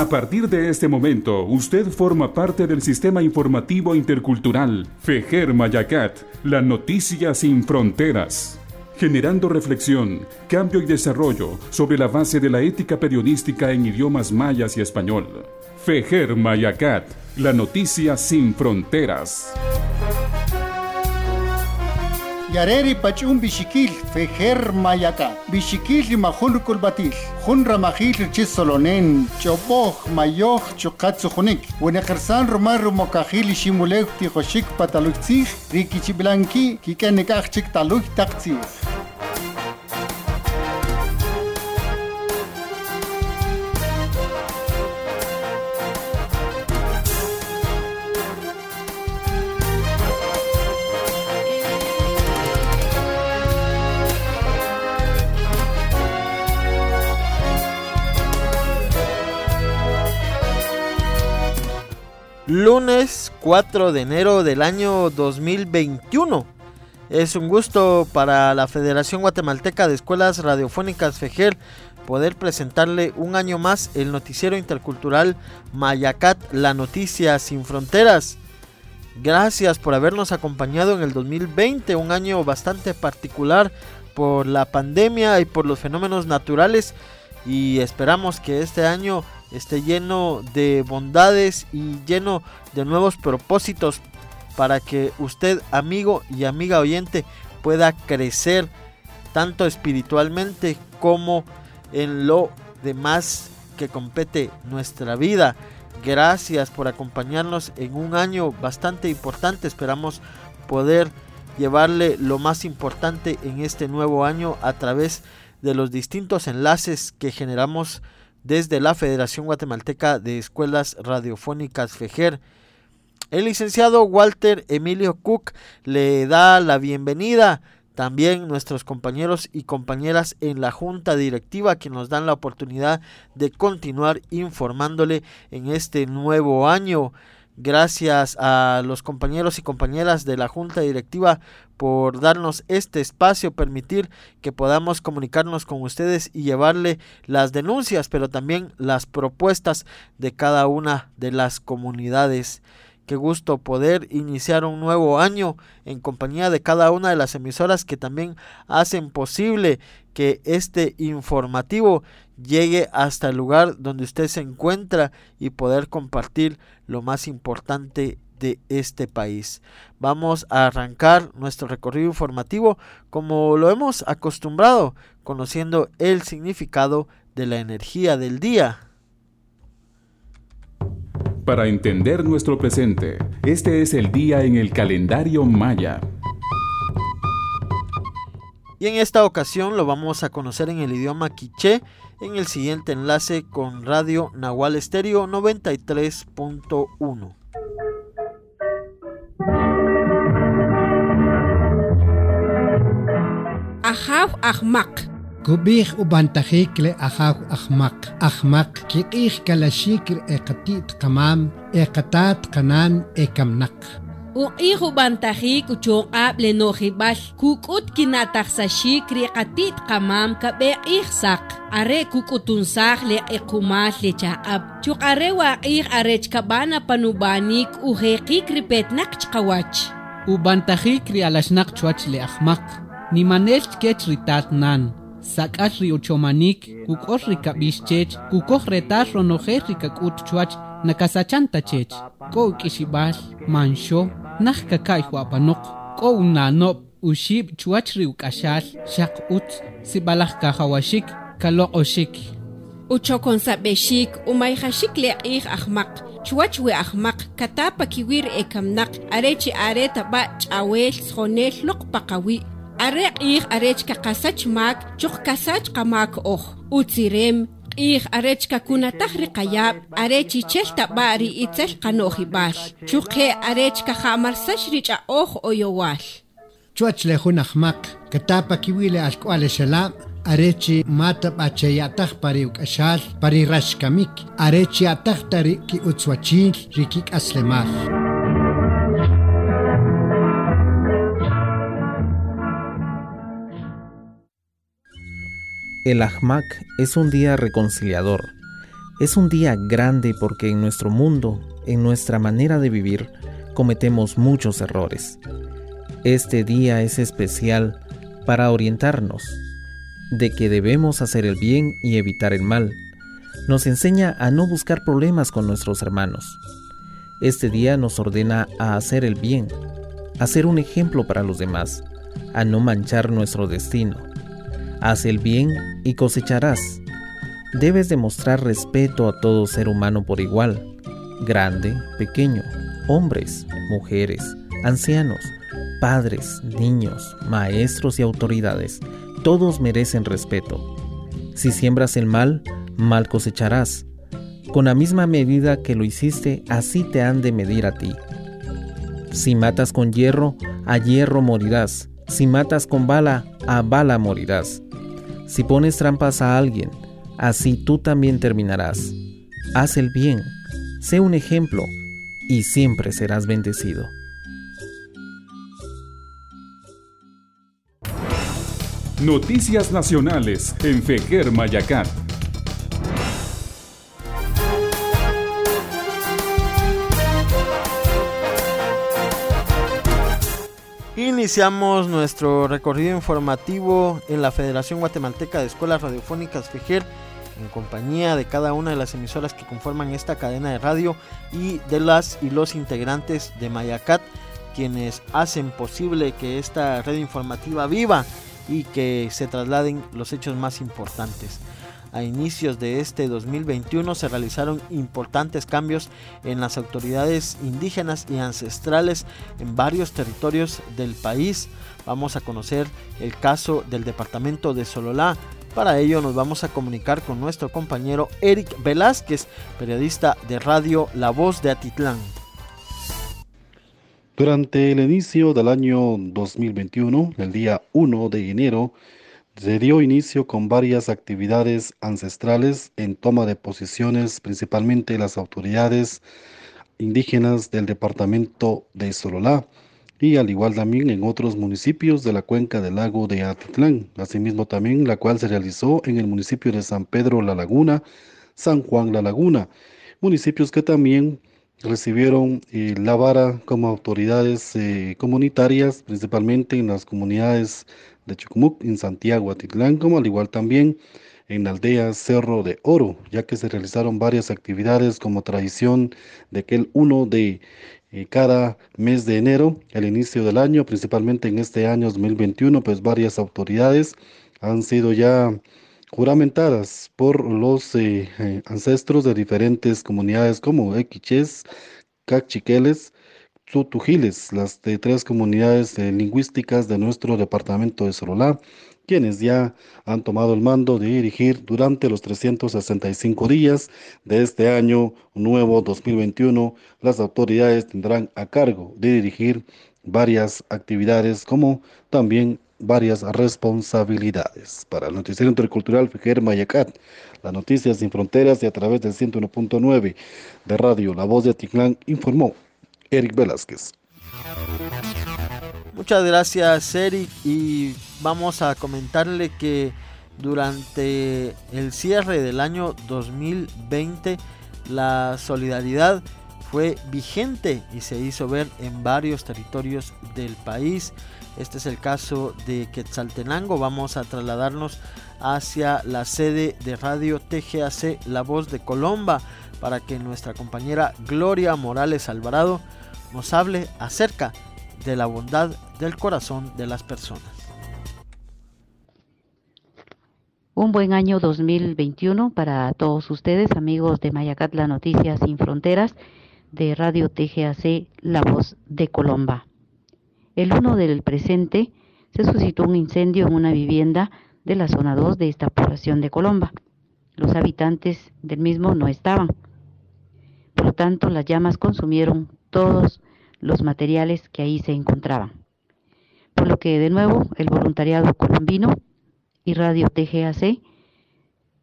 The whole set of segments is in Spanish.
A partir de este momento, usted forma parte del sistema informativo intercultural Fejer Mayacat, la noticia sin fronteras generando reflexión, cambio y desarrollo sobre la base de la ética periodística en idiomas mayas y español. Fejer Mayacat, la noticia sin fronteras. Yareri pachun bishikil fejer mayaka. Bishikil mahun kulbatil. Hun ramahil chisolonen. Choboh mayoh chukatsu hunik. Wenekhersan rumar rumokahil shimulek tijoshik pataluksih. Rikichi blanki kikanikach chik. Lunes 4 de enero del año 2021. Es un gusto para la Federación Guatemalteca de Escuelas Radiofónicas FEGER poder presentarle un año más el noticiero intercultural Mayacat, la noticia sin fronteras. Gracias por habernos acompañado en el 2020, un año bastante particular por la pandemia y por los fenómenos naturales y esperamos que este año esté lleno de bondades y lleno de nuevos propósitos para que usted, amigo y amiga oyente, pueda crecer tanto espiritualmente como en lo demás que compete nuestra vida. Gracias por acompañarnos en un año bastante importante. Esperamos poder llevarle lo más importante en este nuevo año a través de los distintos enlaces que generamos desde la Federación Guatemalteca de Escuelas Radiofónicas FEGER. El licenciado Walter Emilio Cook le da la bienvenida. También nuestros compañeros y compañeras en la junta directiva que nos dan la oportunidad de continuar informándole en este nuevo año. Gracias a los compañeros y compañeras de la Junta Directiva por darnos este espacio, permitir que podamos comunicarnos con ustedes y llevarle las denuncias, pero también las propuestas de cada una de las comunidades. Qué gusto poder iniciar un nuevo año en compañía de cada una de las emisoras que también hacen posible que este informativo llegue hasta el lugar donde usted se encuentra y poder compartir lo más importante de este país. Vamos a arrancar nuestro recorrido informativo como lo hemos acostumbrado, conociendo el significado de la energía del día. Para entender nuestro presente, este es el día en el calendario maya. Y en esta ocasión lo vamos a conocer en el idioma quiché en el siguiente enlace con Radio Nahual Estéreo 93.1. Ajaw ahmak. كبيخ وبنتخيك لأخاك أخمق أخمق كيقيخ كلاشيك إقتيت قمام إقتات قنان إكمنق وقيخ بانتخيك وشوقاب لنوخيبال كوكوت كنا تخسشيك ريقتيت قمام كبيقيخ ساق أري كوكوتون ساق لإقومات لشعب شوق أري واقيخ أريج كبانا بانوبانيك وهيقيك ريبيت نقش قواتش وبانتخيك ريالاشناق شواتش لأخمق نيمانيش كيتش ريتات نان ni manel kech ritat nan sakal ri uchomanik kukor rikabishchech kukoj retar ronojer rikakut chwach nakasachanta chech ko kishibal mansho nah kakay huapanok. Ko unanop ushib chuachri ukashal shak ut sibalah kahawashik kaloqoshik uchokon sabeshik umayhashik leqih ahmaq chuach we ahmaq katapa kiwir ekamnaq arechi areta ba chawel sonel loq paqawi аре q'ij arechka qasachmak chuq qasachqamak oj utzirem q'ij arechkakuntaj riqayab' are chichel tab'a' ri'itzal qanojib'al chuqe arechka ja'marsach rich'a'oj oyowal. Chuwach lejun ajmaq katapa kiwile alk'ual xalab' arechi mata p'achayataj pari uk'axal pari raxkamik arechi atajta riki utzuachil riki k'aslemaj El Ahmak es un día reconciliador. Es un día grande porque en nuestro mundo, en nuestra manera de vivir, cometemos muchos errores. Este día es especial para orientarnos de que debemos hacer el bien y evitar el mal. Nos enseña a no buscar problemas con nuestros hermanos. Este día nos ordena a hacer el bien, a ser un ejemplo para los demás, a no manchar nuestro destino. Haz el bien y cosecharás. Debes demostrar respeto a todo ser humano por igual, grande, pequeño, hombres, mujeres, ancianos, padres, niños, maestros y autoridades. Todos merecen respeto. Si siembras el mal, mal cosecharás. Con la misma medida que lo hiciste, así te han de medir a ti. Si matas con hierro, a hierro morirás. Si matas con bala, a bala morirás. Si pones trampas a alguien, así tú también terminarás. Haz el bien, sé un ejemplo, y siempre serás bendecido. Noticias Nacionales en Fejer Mayacat. Iniciamos nuestro recorrido informativo en la Federación Guatemalteca de Escuelas Radiofónicas FEGER en compañía de cada una de las emisoras que conforman esta cadena de radio y de las y los integrantes de Mayacat quienes hacen posible que esta red informativa viva y que se trasladen los hechos más importantes. A inicios de este 2021 se realizaron importantes cambios en las autoridades indígenas y ancestrales en varios territorios del país. Vamos a conocer el caso del departamento de Sololá. Para ello nos vamos a comunicar con nuestro compañero Eric Velázquez, periodista de radio La Voz de Atitlán. Durante el inicio del año 2021, el día 1 de enero, se dio inicio con varias actividades ancestrales en toma de posiciones, principalmente las autoridades indígenas del departamento de Sololá y al igual también en otros municipios de la cuenca del lago de Atitlán, asimismo también la cual se realizó en el municipio de San Pedro La Laguna, San Juan La Laguna, municipios que también recibieron eh, la vara como autoridades eh, comunitarias, principalmente en las comunidades de Chucumuc, en Santiago, Atitlán, como al igual también en la aldea Cerro de Oro, ya que se realizaron varias actividades como tradición de que el 1 de eh, cada mes de enero, el inicio del año, principalmente en este año 2021, pues varias autoridades han sido ya juramentadas por los eh, eh, ancestros de diferentes comunidades como Equiches, Cachiqueles, Tutujiles, las de tres comunidades lingüísticas de nuestro departamento de Sololá, quienes ya han tomado el mando de dirigir durante los 365 días de este año nuevo 2021. Las autoridades tendrán a cargo de dirigir varias actividades como también varias responsabilidades. Para el Noticiero Intercultural Fijer Mayacat, las noticias sin fronteras y a través del 101.9 de Radio La Voz de Atitlán, informó Eric Velázquez. Muchas gracias Eric y vamos a comentarle que durante el cierre del año 2020 la solidaridad fue vigente y se hizo ver en varios territorios del país. Este es el caso de Quetzaltenango. Vamos a trasladarnos hacia la sede de radio TGAC La Voz de Colomba para que nuestra compañera Gloria Morales Alvarado nos hable acerca de la bondad del corazón de las personas. Un buen año 2021 para todos ustedes, amigos de Mayacatla Noticias Sin Fronteras de Radio TGAC La Voz de Colomba. El 1 del presente se suscitó un incendio en una vivienda de la zona 2 de esta población de Colomba. Los habitantes del mismo no estaban. Por lo tanto, las llamas consumieron todos los materiales que ahí se encontraban. Por lo que de nuevo el voluntariado colombino y Radio TGAC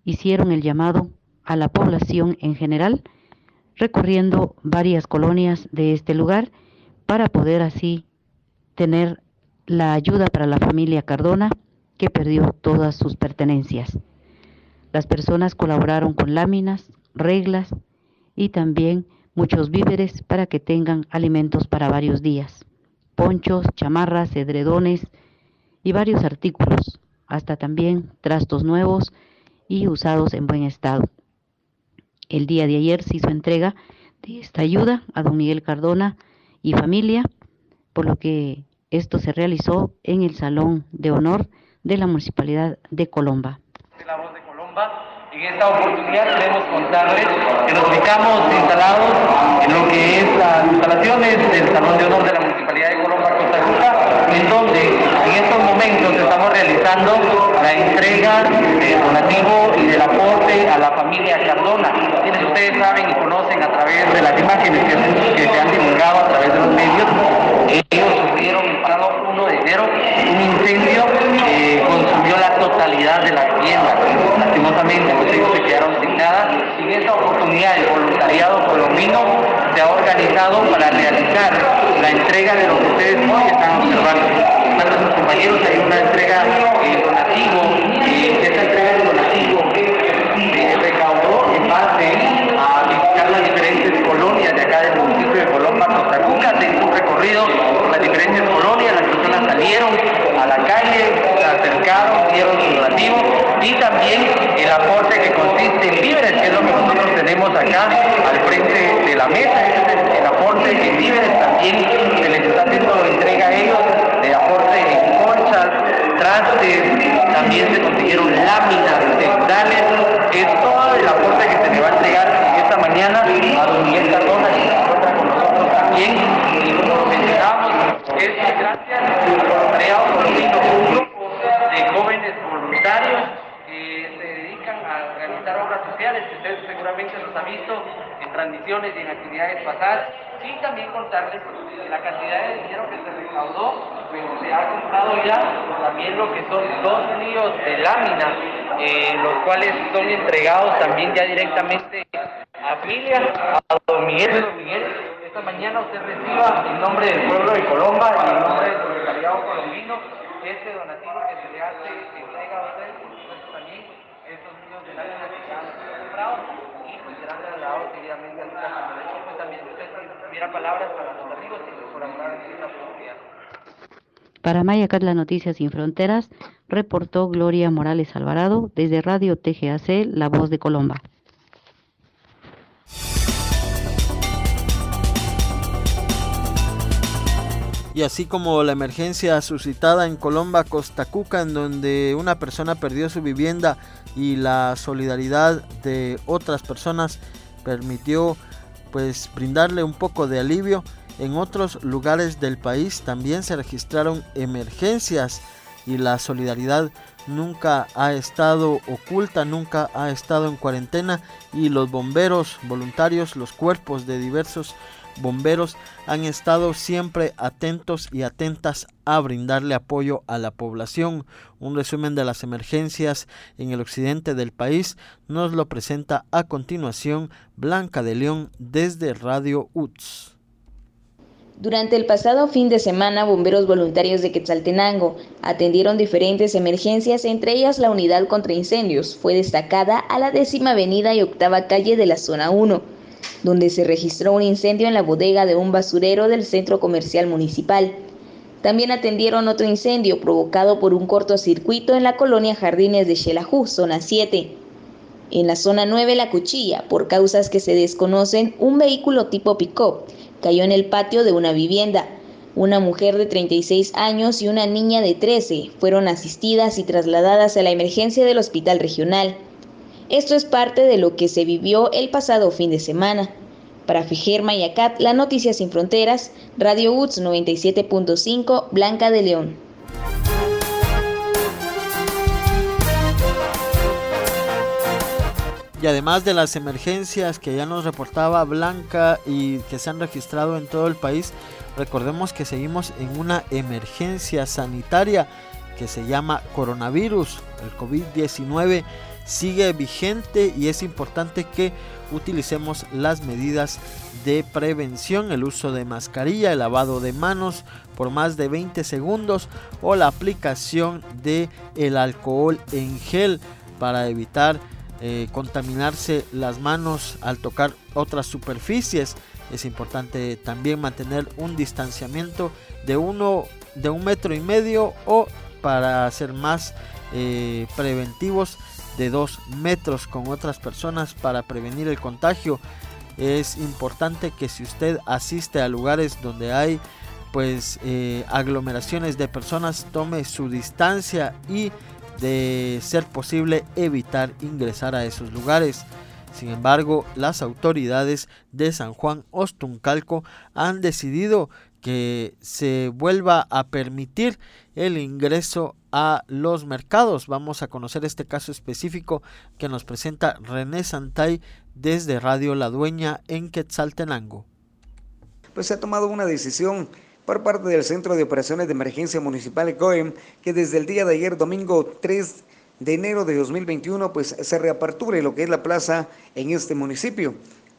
hicieron el llamado a la población en general recorriendo varias colonias de este lugar para poder así tener la ayuda para la familia Cardona que perdió todas sus pertenencias. Las personas colaboraron con láminas, reglas y también muchos víveres para que tengan alimentos para varios días. Ponchos, chamarras, edredones y varios artículos, hasta también trastos nuevos y usados en buen estado. El día de ayer se hizo entrega de esta ayuda a don Miguel Cardona y familia, por lo que esto se realizó en el Salón de Honor de la Municipalidad de Colomba. En esta oportunidad queremos contarles que nos ubicamos instalados en lo que es las instalaciones del Salón de Honor de la Municipalidad de Colomba, Costa Rica, en donde en estos momentos estamos realizando la entrega del donativo y del aporte a la familia Cardona, quienes ustedes saben y conocen a través de las imágenes que, que se han divulgado a través de los medios. Ellos sufrieron el pasado 1 de enero un incendio que consumió la totalidad de la vivienda. Lastimosamente, pues ellos se quedaron sin nada. Y en esta oportunidad, el voluntariado colombino se ha organizado para realizar entrega de actividades pasadas, y también contarles que la cantidad de dinero que se recaudó, pues se ha comprado ya también lo que son dos líos de lámina, eh, los cuales son entregados también ya directamente a familia, a don Miguel, Miguel, esta mañana usted reciba en nombre del pueblo de Colomba y en nombre del voluntariado colombino este donativo que se le hace entrega a usted, por también estos niños de lámina que ya han sido comprados y pues serán trasladados seguidamente para. Para Mayacatla Noticias Sin Fronteras, reportó Gloria Morales Alvarado desde Radio TGAC, La Voz de Colomba. y así como la emergencia suscitada en Colomba, Costa Cuca, en donde una persona perdió su vivienda y la solidaridad de otras personas permitió pues brindarle un poco de alivio. En otros lugares del país también se registraron emergencias y la solidaridad nunca ha estado oculta, nunca ha estado en cuarentena y los bomberos voluntarios, los cuerpos de diversos bomberos han estado siempre atentos y atentas a brindarle apoyo a la población. Un resumen de las emergencias en el occidente del país nos lo presenta a continuación Blanca de León desde Radio UTS. Durante el pasado fin de semana, bomberos voluntarios de Quetzaltenango atendieron diferentes emergencias, entre ellas la unidad contra incendios. Fue destacada a la décima avenida y octava calle de la zona 1 donde se registró un incendio en la bodega de un basurero del centro comercial municipal. También atendieron otro incendio provocado por un cortocircuito en la colonia Jardines de Xelajú, zona 7. En la zona 9, La Cuchilla, por causas que se desconocen, un vehículo tipo pick-up cayó en el patio de una vivienda. Una mujer de 36 años y una niña de 13 fueron asistidas y trasladadas a la emergencia del hospital regional. Esto es parte de lo que se vivió el pasado fin de semana. Para Fejer Mayacat, la Noticia Sin Fronteras, Radio UTS 97.5, Blanca de León. Y además de las emergencias que ya nos reportaba Blanca y que se han registrado en todo el país, recordemos que seguimos en una emergencia sanitaria que se llama coronavirus, el COVID-19 sigue vigente y es importante que utilicemos las medidas de prevención, el uso de mascarilla, el lavado de manos por más de 20 segundos o la aplicación de el alcohol en gel para evitar eh, contaminarse las manos al tocar otras superficies. Es importante también mantener un distanciamiento de uno de un metro y medio o para ser más eh, preventivos de dos metros con otras personas para prevenir el contagio. Es importante que si usted asiste a lugares donde hay pues eh, aglomeraciones de personas tome su distancia y de ser posible evitar ingresar a esos lugares. Sin embargo, las autoridades de San Juan Ostuncalco han decidido que se vuelva a permitir el ingreso a los mercados. Vamos a conocer este caso específico que nos presenta René Santay desde Radio La Dueña en Quetzaltenango. Pues se ha tomado una decisión por parte del Centro de Operaciones de Emergencia Municipal COEM, que desde el día de ayer, domingo 3 de enero de 2021, pues se reaperture lo que es la plaza en este municipio.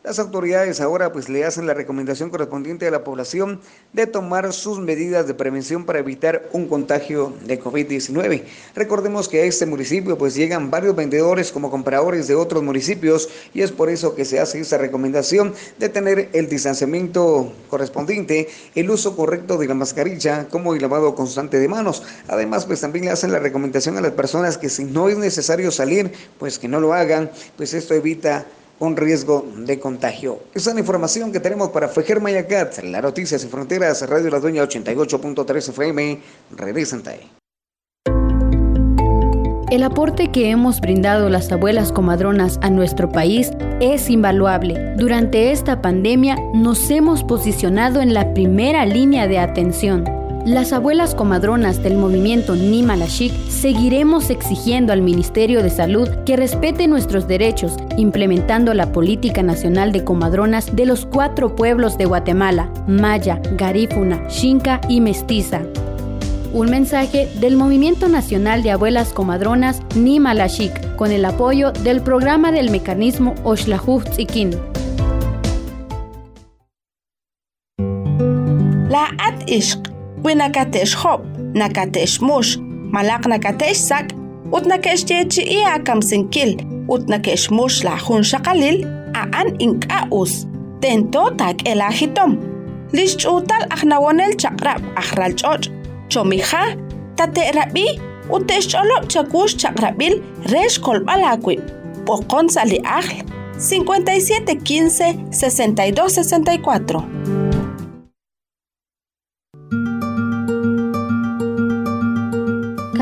Las autoridades ahora pues le hacen la recomendación correspondiente a la población de tomar sus medidas de prevención para evitar un contagio de COVID-19. Recordemos que a este municipio pues llegan varios vendedores como compradores de otros municipios y es por eso que se hace esta recomendación de tener el distanciamiento correspondiente, el uso correcto de la mascarilla como el lavado constante de manos. Además pues también le hacen la recomendación a las personas que si no es necesario salir pues que no lo hagan, pues esto evita un riesgo de contagio. Esa es la información que tenemos para Fejer Mayacat, la Noticias y Fronteras, Radio La Dueña 88.3 FM. Regresan El aporte que hemos brindado las abuelas comadronas a nuestro país es invaluable. Durante esta pandemia nos hemos posicionado en la primera línea de atención las abuelas comadronas del movimiento Nimalashik seguiremos exigiendo al Ministerio de Salud que respete nuestros derechos, implementando la política nacional de comadronas de los cuatro pueblos de Guatemala, Maya, Garífuna, Xinca y Mestiza. Un mensaje del Movimiento Nacional de Abuelas Comadronas Nimalashik con el apoyo del programa del mecanismo Oshlahu Tzikin. La Winakatesh hop, nakatesh mush, malak nakatesh sak, ut nakesh chechi ia kam sinkil, ut mush la hun shakalil, a an ink aus. Tento tak el ahitom. Lish utal ahnawonel chakrab ahral choch, chomija, tate rabi, utesh olop chakush chakrabil, resh kol balakwi. Pokon sali ahl, 5715 6264.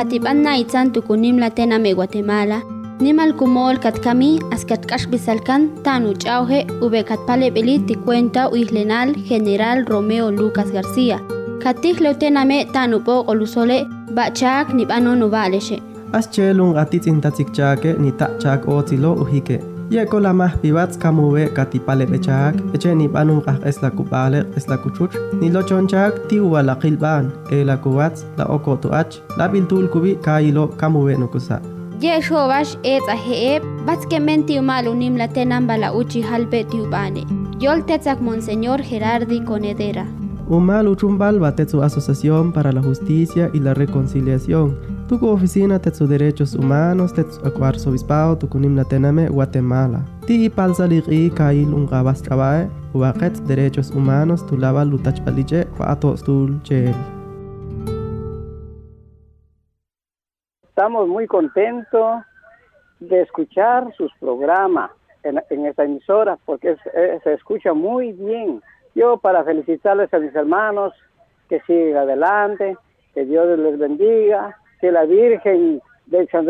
Katipan na itzan tukunim latena me Guatemala. Nimal kumol katkami askatkash bisalkan tanu chauhe ube katpale ti cuenta uislenal General Romeo Lucas García. Katih me tanu po olusole bachak nibano nubaleshe. Aschelung atitzin tatzikchake ni tachak otilo uhike. Yeko la mah pibats kamuwe katipale bechak, eche ni banung kah es la kupale es la kuchuch, ni lo chonchak ti uwa la kilban, e la kuwats la oko tu ach, la biltul kubi kailo kamuwe nukusa. Ye shobash et aheeb, batskemente umal unim la tenan bala uchi halbe tiubane. Yol tetzak Monseñor Gerardi Conedera. Umal uchumbal batetsu Asociación para la Justicia y la Reconciliación, Tuku oficina tetsu derechos humanos tetsu acuarzobispado tukunim tename Guatemala. Ti palsaliqi kail unqabas trabae uaqet derechos humanos tulaba lutachpaliche atos tul chel. Estamos muy contentos de escuchar sus programas en, en esta emisora porque es, eh, se escucha muy bien. Yo para felicitarles a mis hermanos que sigan adelante, que Dios les bendiga que la Virgen de San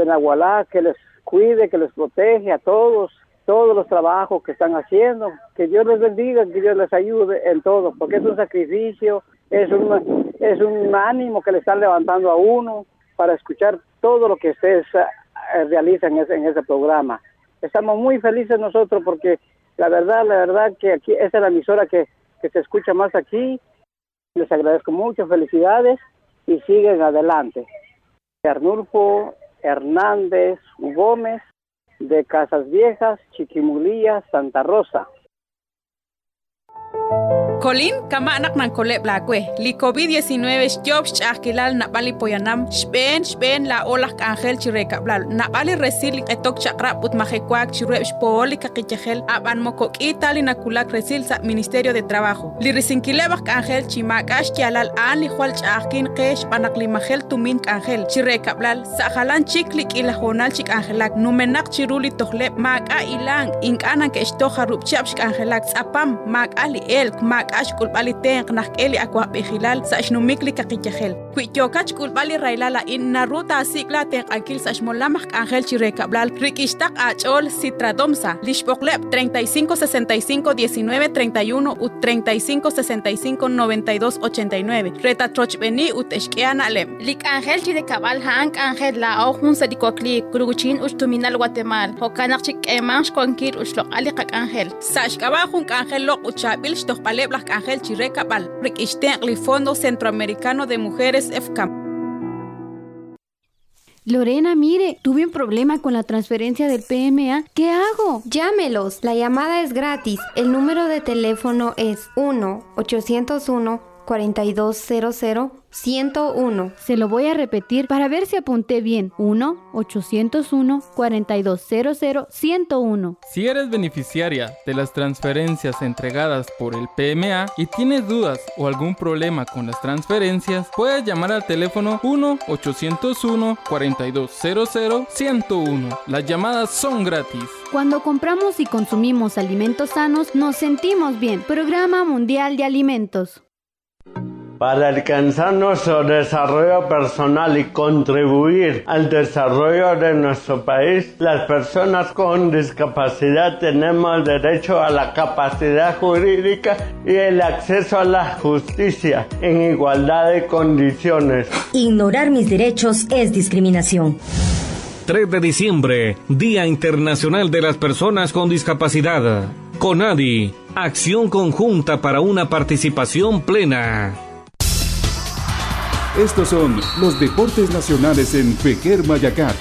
que les cuide, que les protege a todos, todos los trabajos que están haciendo, que Dios les bendiga, que Dios les ayude en todo, porque es un sacrificio, es un, es un ánimo que le están levantando a uno para escuchar todo lo que ustedes eh, realizan en ese, programa. Estamos muy felices nosotros porque la verdad, la verdad que aquí esa es la emisora que, que se escucha más aquí. Les agradezco mucho, felicidades y siguen adelante. Arnulfo Hernández Gómez de Casas Viejas, Chiquimulía, Santa Rosa. Colin kama anak nan kolep la kwe. Li COVID-19 job chakilal na bali poyanam. Shben shben la olah angel chireka blal. Na bali resil etok chakra put majekwak chirep shpooli kakichehel aban mokok itali na kulak resil sa Ministerio de Trabajo. Li risinkilebak angel chimakash kialal an li hual chakin kesh panak li majel tumin angel chireka blal. Sa halan chiklik ila honal chik angelak. Numenak chiruli tohlep mak a ilang inkanan ke ishtoja rupchapshk angelak. Sapam mak ali elk mak ashkul bali ten qnaq k'eli akwaj b'ej jilal sa axnumikli kakiyajel Kuityokach kulbali railala in na ruta asikla tenq akil sa shmolamak angel chirekablal rikishtak achol citradomsa lishpoklep 35 65 19 31 u 35 65 92 89 reta trochbeni ut eshkiana lem. Lik angel chirekabal hank angel la ojun sadikokli. Kuruguchin ushtuminal Guatemala. Hokanak chik emansh konkir ushlok ali kak angel. Sa shkabajun angel lok uchabil shtohpaleb lak Ángel Chirecapal, Riquistecli Fondo Centroamericano de Mujeres FCAM. Lorena, mire, tuve un problema con la transferencia del PMA. ¿Qué hago? Llámelos. La llamada es gratis. El número de teléfono es 1-801. 4200 101. Se lo voy a repetir para ver si apunté bien. 1-801-4200-101. Si eres beneficiaria de las transferencias entregadas por el PMA y tienes dudas o algún problema con las transferencias, puedes llamar al teléfono 1-801-4200-101. Las llamadas son gratis. Cuando compramos y consumimos alimentos sanos, nos sentimos bien. Programa Mundial de Alimentos. Para alcanzar nuestro desarrollo personal y contribuir al desarrollo de nuestro país, las personas con discapacidad tenemos derecho a la capacidad jurídica y el acceso a la justicia en igualdad de condiciones. Ignorar mis derechos es discriminación. 3 de diciembre, Día Internacional de las Personas con Discapacidad. CONADI, acción conjunta para una participación plena. Estos son los deportes nacionales en Fejer Mayacat.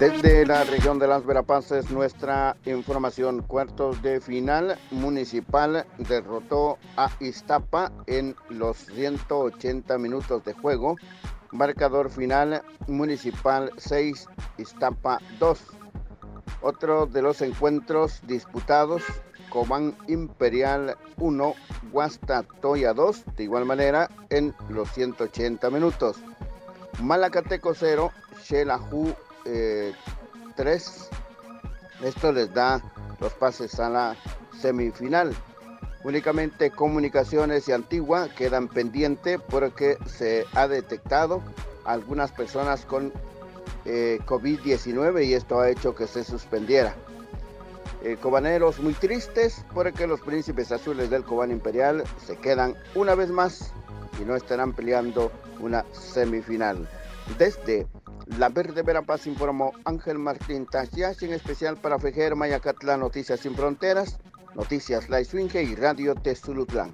Desde la región de las Verapaces, nuestra información. Cuartos de final municipal derrotó a Iztapa en los 180 minutos de juego. Marcador final municipal 6, Iztapa 2. Otro de los encuentros disputados, Cobán Imperial 1, Guastatoya 2, de igual manera en los 180 minutos. Malacateco 0, Xelajú eh, 3. Esto les da los pases a la semifinal. Únicamente comunicaciones y antigua quedan pendientes porque se ha detectado algunas personas con eh, COVID-19 y esto ha hecho que se suspendiera. Eh, cobaneros muy tristes porque los príncipes azules del Cobán Imperial se quedan una vez más y no estarán peleando una semifinal. Desde la Verde Verapaz informó Ángel Martín Tashiash, en especial para Fejer Mayacatla Noticias Sin Fronteras, Noticias La Swinge y Radio Tezulutlán.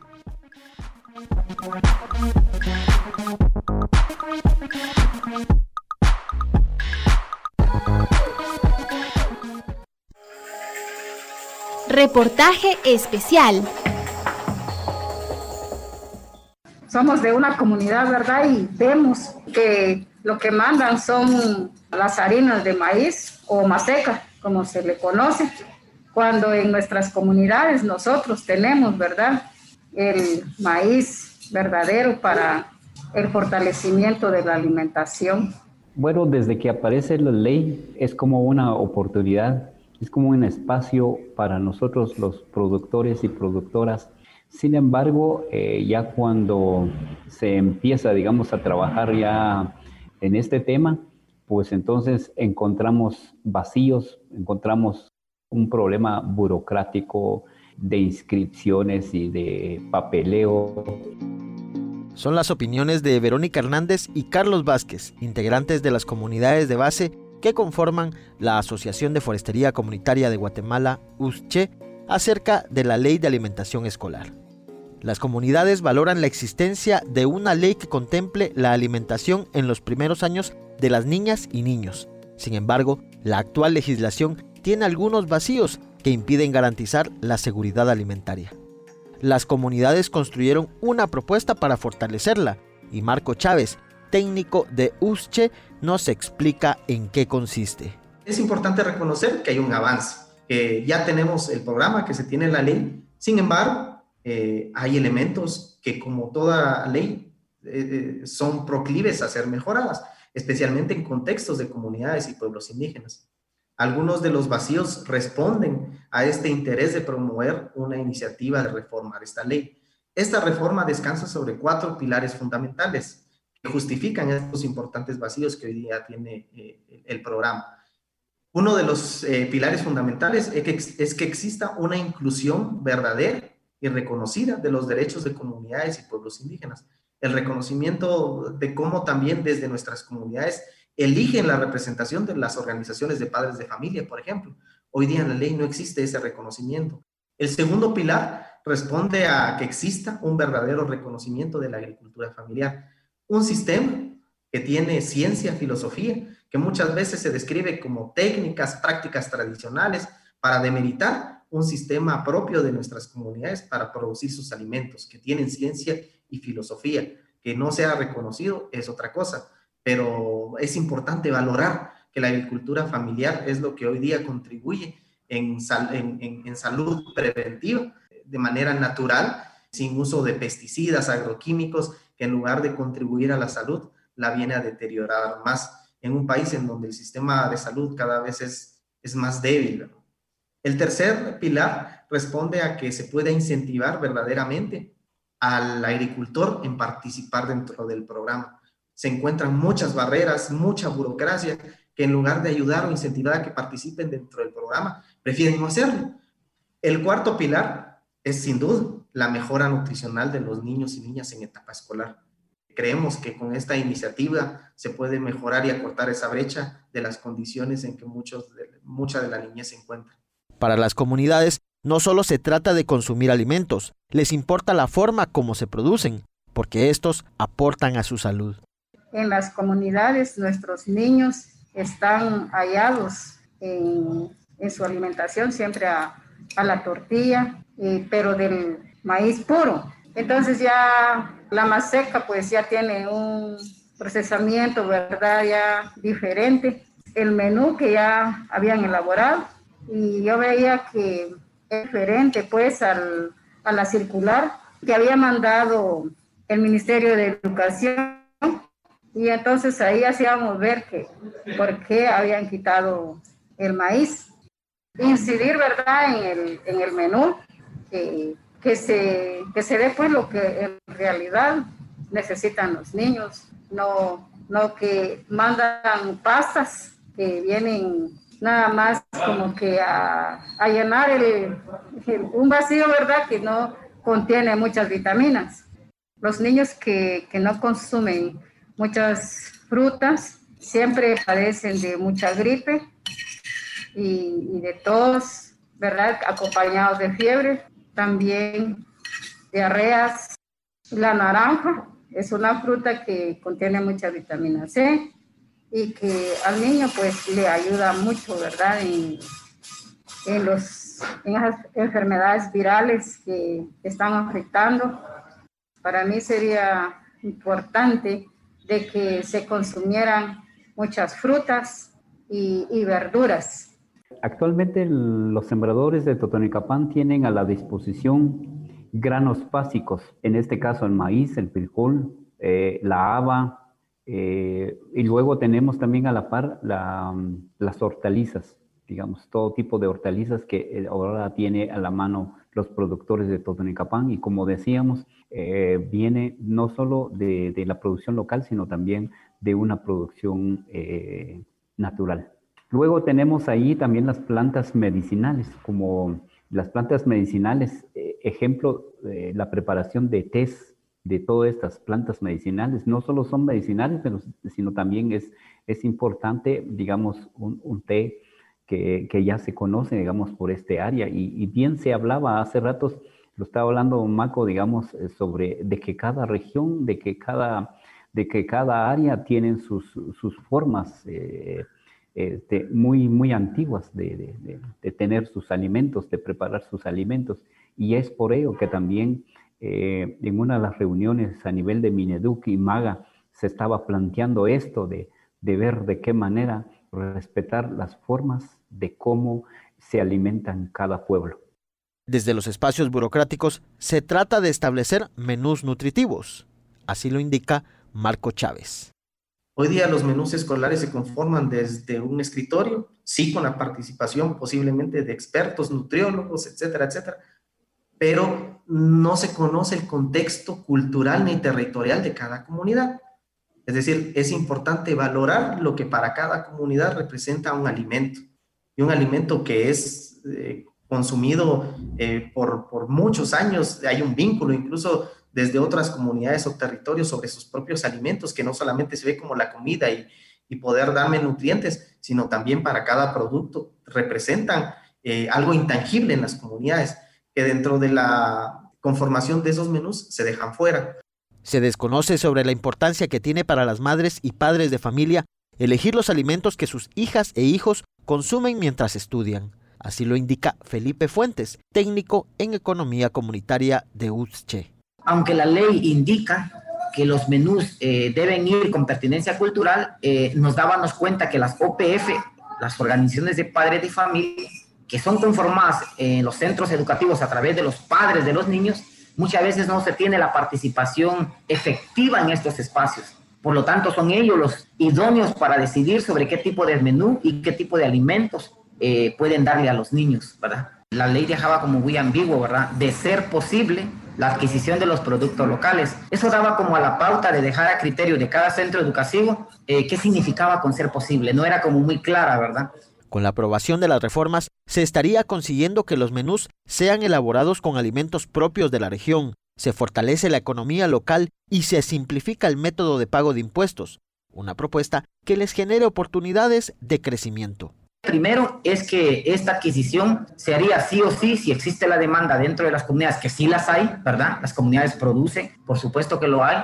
Reportaje especial. Somos de una comunidad, ¿verdad? Y vemos que lo que mandan son las harinas de maíz o maseca, como se le conoce, cuando en nuestras comunidades nosotros tenemos, ¿verdad? El maíz verdadero para el fortalecimiento de la alimentación. Bueno, desde que aparece la ley es como una oportunidad, es como un espacio para nosotros los productores y productoras. Sin embargo, eh, ya cuando se empieza, digamos, a trabajar ya en este tema, pues entonces encontramos vacíos, encontramos problema burocrático de inscripciones y de papeleo. Son las opiniones de Verónica Hernández y Carlos Vázquez, integrantes de las comunidades de base que conforman la Asociación de Forestería Comunitaria de Guatemala, USCHE, acerca de la Ley de Alimentación Escolar. Las comunidades valoran la existencia de una ley que contemple la alimentación en los primeros años de las niñas y niños. Sin embargo, la actual legislación tiene algunos vacíos que impiden garantizar la seguridad alimentaria. Las comunidades construyeron una propuesta para fortalecerla y Marco Chávez, técnico de USCHE, nos explica en qué consiste. Es importante reconocer que hay un avance. ya tenemos el programa, que se tiene la ley. Sin embargo, eh, hay elementos que como toda ley eh, eh, son proclives a ser mejoradas, especialmente en contextos de comunidades y pueblos indígenas. Algunos de los vacíos responden a este interés de promover una iniciativa de reformar esta ley. Esta reforma descansa sobre cuatro pilares fundamentales que justifican estos importantes vacíos que hoy día tiene eh, el programa. Uno de los eh, pilares fundamentales es que, es que exista una inclusión verdadera y reconocida de los derechos de comunidades y pueblos indígenas. El reconocimiento de cómo también desde nuestras comunidades eligen la representación de las organizaciones de padres de familia, por ejemplo. Hoy día en la ley no existe ese reconocimiento. El segundo pilar responde a que exista un verdadero reconocimiento de la agricultura familiar, un sistema que tiene ciencia, filosofía, que muchas veces se describe como técnicas, prácticas tradicionales para demeritar un sistema propio de nuestras comunidades para producir sus alimentos, que tienen ciencia y filosofía. Que no sea reconocido es otra cosa, pero es importante valorar que la agricultura familiar es lo que hoy día contribuye en, salud preventiva de manera natural, sin uso de pesticidas, agroquímicos, que en lugar de contribuir a la salud, la viene a deteriorar más en un país en donde el sistema de salud cada vez es, es más débil. El tercer pilar responde a que se pueda incentivar verdaderamente al agricultor en participar dentro del programa se encuentran muchas barreras, mucha burocracia, que en lugar de ayudar o incentivar a que participen dentro del programa, prefieren no hacerlo. El cuarto pilar es sin duda la mejora nutricional de los niños y niñas en etapa escolar. Creemos que con esta iniciativa se puede mejorar y acortar esa brecha de las condiciones en que muchos mucha de la niñez se encuentra. Para las comunidades, no solo se trata de consumir alimentos, les importa la forma como se producen, porque estos aportan a su salud en las comunidades nuestros niños están hallados en, su alimentación siempre a, la tortilla, eh, pero del maíz puro. Entonces ya la maseca pues ya tiene un procesamiento, ¿verdad? Ya diferente. El menú que ya habían elaborado y yo veía que es diferente pues al, a la circular que había mandado el Ministerio de Educación y entonces ahí hacíamos ver que por qué habían quitado el maíz. Incidir, ¿verdad?, en el, en el menú, que, se, que se dé pues lo que en realidad necesitan los niños, no, no que mandan pastas que vienen nada más como que a, llenar el, un vacío, ¿verdad?, que no contiene muchas vitaminas. Los niños que, que no consumen muchas frutas, siempre padecen de mucha gripe y, de tos, ¿verdad? Acompañados de fiebre, también diarreas. La naranja es una fruta que contiene mucha vitamina C y que al niño pues le ayuda mucho, ¿verdad? En, en, los, en las enfermedades virales que están afectando. Para mí sería importante de que se consumieran muchas frutas y, verduras. Actualmente los sembradores de Totonicapán tienen a la disposición granos básicos, en este caso el maíz, el frijol, eh, la haba, eh, y luego tenemos también a la par las hortalizas, digamos, todo tipo de hortalizas que eh, ahora tiene a la mano los productores de Totonicapán y como decíamos, eh, viene no solo de, la producción local, sino también de una producción eh, natural. Luego tenemos ahí también las plantas medicinales, como las plantas medicinales, ejemplo, la preparación de tés de todas estas plantas medicinales, no solo son medicinales, sino también es, es importante, digamos, un té que, ya se conoce, digamos, por este área. Y, bien se hablaba hace ratos Lo estaba hablando Maco, digamos, eh, sobre de que cada región, de que cada, de que cada área tienen sus, sus formas eh, este, muy, muy antiguas de, de, tener sus alimentos, de preparar sus alimentos. Y es por ello que también eh, en una de las reuniones a nivel de Mineduc y Maga se estaba planteando esto de, de ver de qué manera respetar las formas de cómo se alimentan cada pueblo. Desde los espacios burocráticos se trata de establecer menús nutritivos. Así lo indica Marco Chávez. Hoy día los menús escolares se conforman desde un escritorio, sí con la participación posiblemente de expertos, nutriólogos, etcétera, etcétera, pero no se conoce el contexto cultural ni territorial de cada comunidad. Es decir, es importante valorar lo que para cada comunidad representa un alimento y un alimento que es eh, consumido eh, por, por, muchos años, hay un vínculo incluso desde otras comunidades o territorios sobre sus propios alimentos, que no solamente se ve como la comida y, y poder darme nutrientes, sino también para cada producto representan eh, algo intangible en las comunidades, que dentro de la conformación de esos menús se dejan fuera. Se desconoce sobre la importancia que tiene para las madres y padres de familia elegir los alimentos que sus hijas e hijos consumen mientras estudian. Así lo indica Felipe Fuentes, técnico en economía comunitaria de UTSCHE. Aunque la ley indica que los menús eh, deben ir con pertinencia cultural, eh, nos dábamos cuenta que las OPF, las organizaciones de padres de familia, que son conformadas en los centros educativos a través de los padres de los niños, muchas veces no se tiene la participación efectiva en estos espacios. Por lo tanto, son ellos los idóneos para decidir sobre qué tipo de menú y qué tipo de alimentos eh, pueden darle a los niños, ¿verdad? La ley dejaba como muy ambiguo, ¿verdad? De ser posible la adquisición de los productos locales. Eso daba como a la pauta de dejar a criterio de cada centro educativo eh, qué significaba con ser posible. No era como muy clara, ¿verdad? Con la aprobación de las reformas, se estaría consiguiendo que los menús sean elaborados con alimentos propios de la región, se fortalece la economía local y se simplifica el método de pago de impuestos, una propuesta que les genere oportunidades de crecimiento. Primero es que esta adquisición se haría sí o sí si existe la demanda dentro de las comunidades, que sí las hay, ¿verdad? Las comunidades producen, por supuesto que lo hay,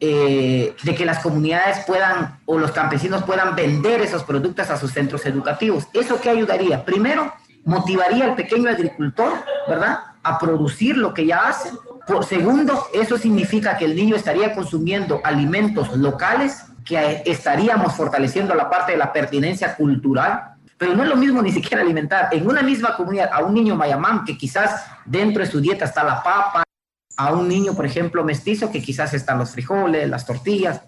eh, de que las comunidades puedan o los campesinos puedan vender esos productos a sus centros educativos. ¿Eso qué ayudaría? Primero, motivaría al pequeño agricultor, ¿verdad? A producir lo que ya hace. Por segundo, eso significa que el niño estaría consumiendo alimentos locales, que estaríamos fortaleciendo la parte de la pertinencia cultural, pero no es lo mismo ni siquiera alimentar en una misma comunidad a un niño mayamán que quizás dentro de su dieta está la papa, a un niño, por ejemplo, mestizo que quizás están los frijoles, las tortillas,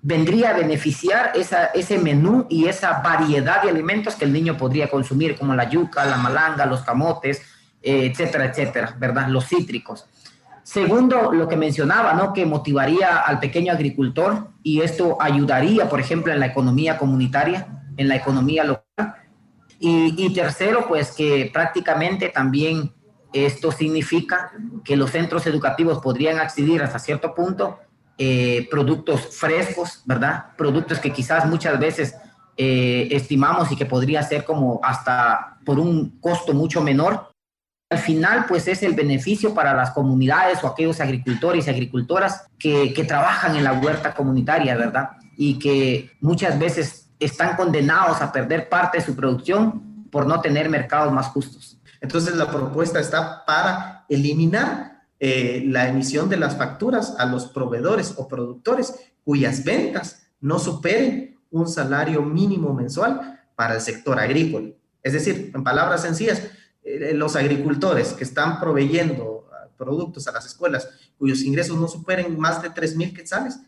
vendría a beneficiar ese menú y esa variedad de alimentos que el niño podría consumir, como la yuca, la malanga, los camotes, eh, etcétera, etcétera, ¿verdad? Los cítricos. Segundo, lo que mencionaba, ¿no? Que motivaría al pequeño agricultor y esto ayudaría, por ejemplo, en la economía comunitaria, en la economía local. Y, tercero, pues que prácticamente también esto significa que los centros educativos podrían acceder hasta cierto punto eh, productos frescos, ¿verdad? Productos que quizás muchas veces eh, estimamos y que podría ser como hasta por un costo mucho menor. Al final, pues es el beneficio para las comunidades o aquellos agricultores y agricultoras que, que trabajan en la huerta comunitaria, ¿verdad? Y que muchas veces están condenados a perder parte de su producción por no tener mercados más justos. Entonces la propuesta está para eliminar eh, la emisión de las facturas a los proveedores o productores cuyas ventas no superen un salario mínimo mensual para el sector agrícola. Es decir, en palabras sencillas, eh, los agricultores que están proveyendo ah, productos a las escuelas cuyos ingresos no superen más de 3 mil quetzales,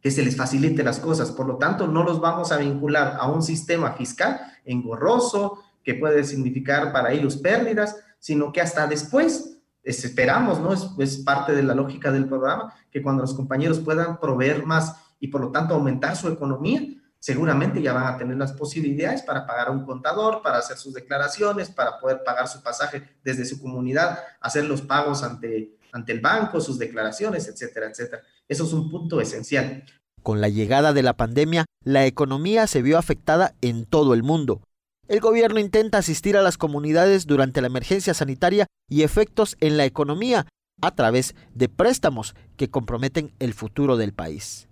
que se les facilite las cosas. Por lo tanto, no los vamos a vincular a un sistema fiscal engorroso que puede significar para ellos pérdidas, sino que hasta después esperamos, ¿no? Es, parte de la lógica del programa, que cuando los compañeros puedan proveer más y por lo tanto aumentar su economía, seguramente ya van a tener las posibilidades para pagar a un contador, para hacer sus declaraciones, para poder pagar su pasaje desde su comunidad, hacer los pagos ante, ante el banco, sus declaraciones, etcétera, etcétera. Eso es un punto esencial. Con la llegada de la pandemia, la economía se vio afectada en todo el mundo. el gobierno intenta asistir a las comunidades durante la emergencia sanitaria y efectos en la economía a través de préstamos que comprometen el futuro del país.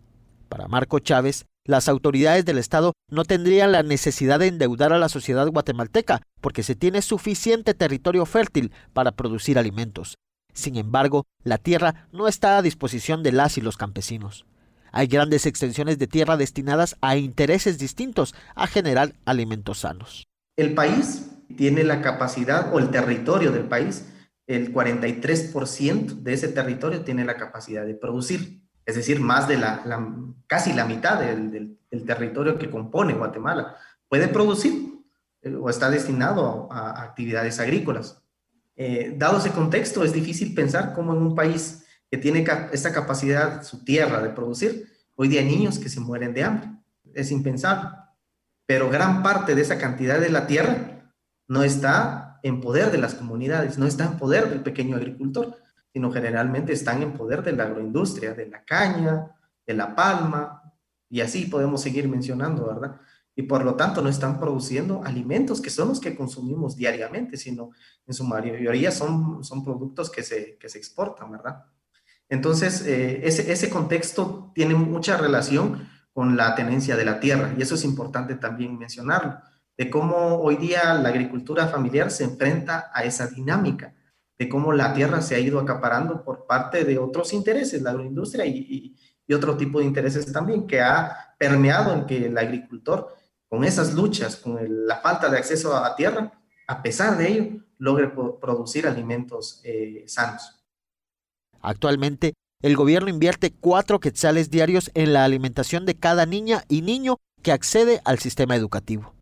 Para Marco Chávez, las autoridades del Estado no tendrían la necesidad de endeudar a la sociedad guatemalteca porque se tiene suficiente territorio fértil para producir alimentos. Sin embargo, la tierra no está a disposición de las y los campesinos. Hay grandes extensiones de tierra destinadas a intereses distintos a generar alimentos sanos. El país tiene la capacidad, o el territorio del país, el 43% de ese territorio tiene la capacidad de producir, es decir, más de la, casi la mitad del, territorio que compone Guatemala puede producir eh, o está destinado a, actividades agrícolas. Eh, dado ese contexto, es difícil pensar cómo en un país que tiene esta capacidad, su tierra, de producir, hoy día niños que se mueren de hambre. Es impensable. Pero gran parte de esa cantidad de la tierra no está en poder de las comunidades, no está en poder del pequeño agricultor, sino generalmente están en poder de la agroindustria, de la caña, de la palma, y así podemos seguir mencionando, ¿verdad? Y por lo tanto no están produciendo alimentos que son los que consumimos diariamente, sino en su mayoría son, son productos que se, que se exportan, ¿verdad? Entonces, eh, ese, ese contexto tiene mucha relación con la tenencia de la tierra y eso es importante también mencionarlo, de cómo hoy día la agricultura familiar se enfrenta a esa dinámica, de cómo la tierra se ha ido acaparando por parte de otros intereses, la agroindustria y, y, otro tipo de intereses también, que ha permeado en que el agricultor, con esas luchas, con la falta de acceso a tierra, a pesar de ello, logre producir alimentos eh, sanos. Actualmente, el gobierno invierte cuatro quetzales diarios en la alimentación de cada niña y niño que accede al sistema educativo.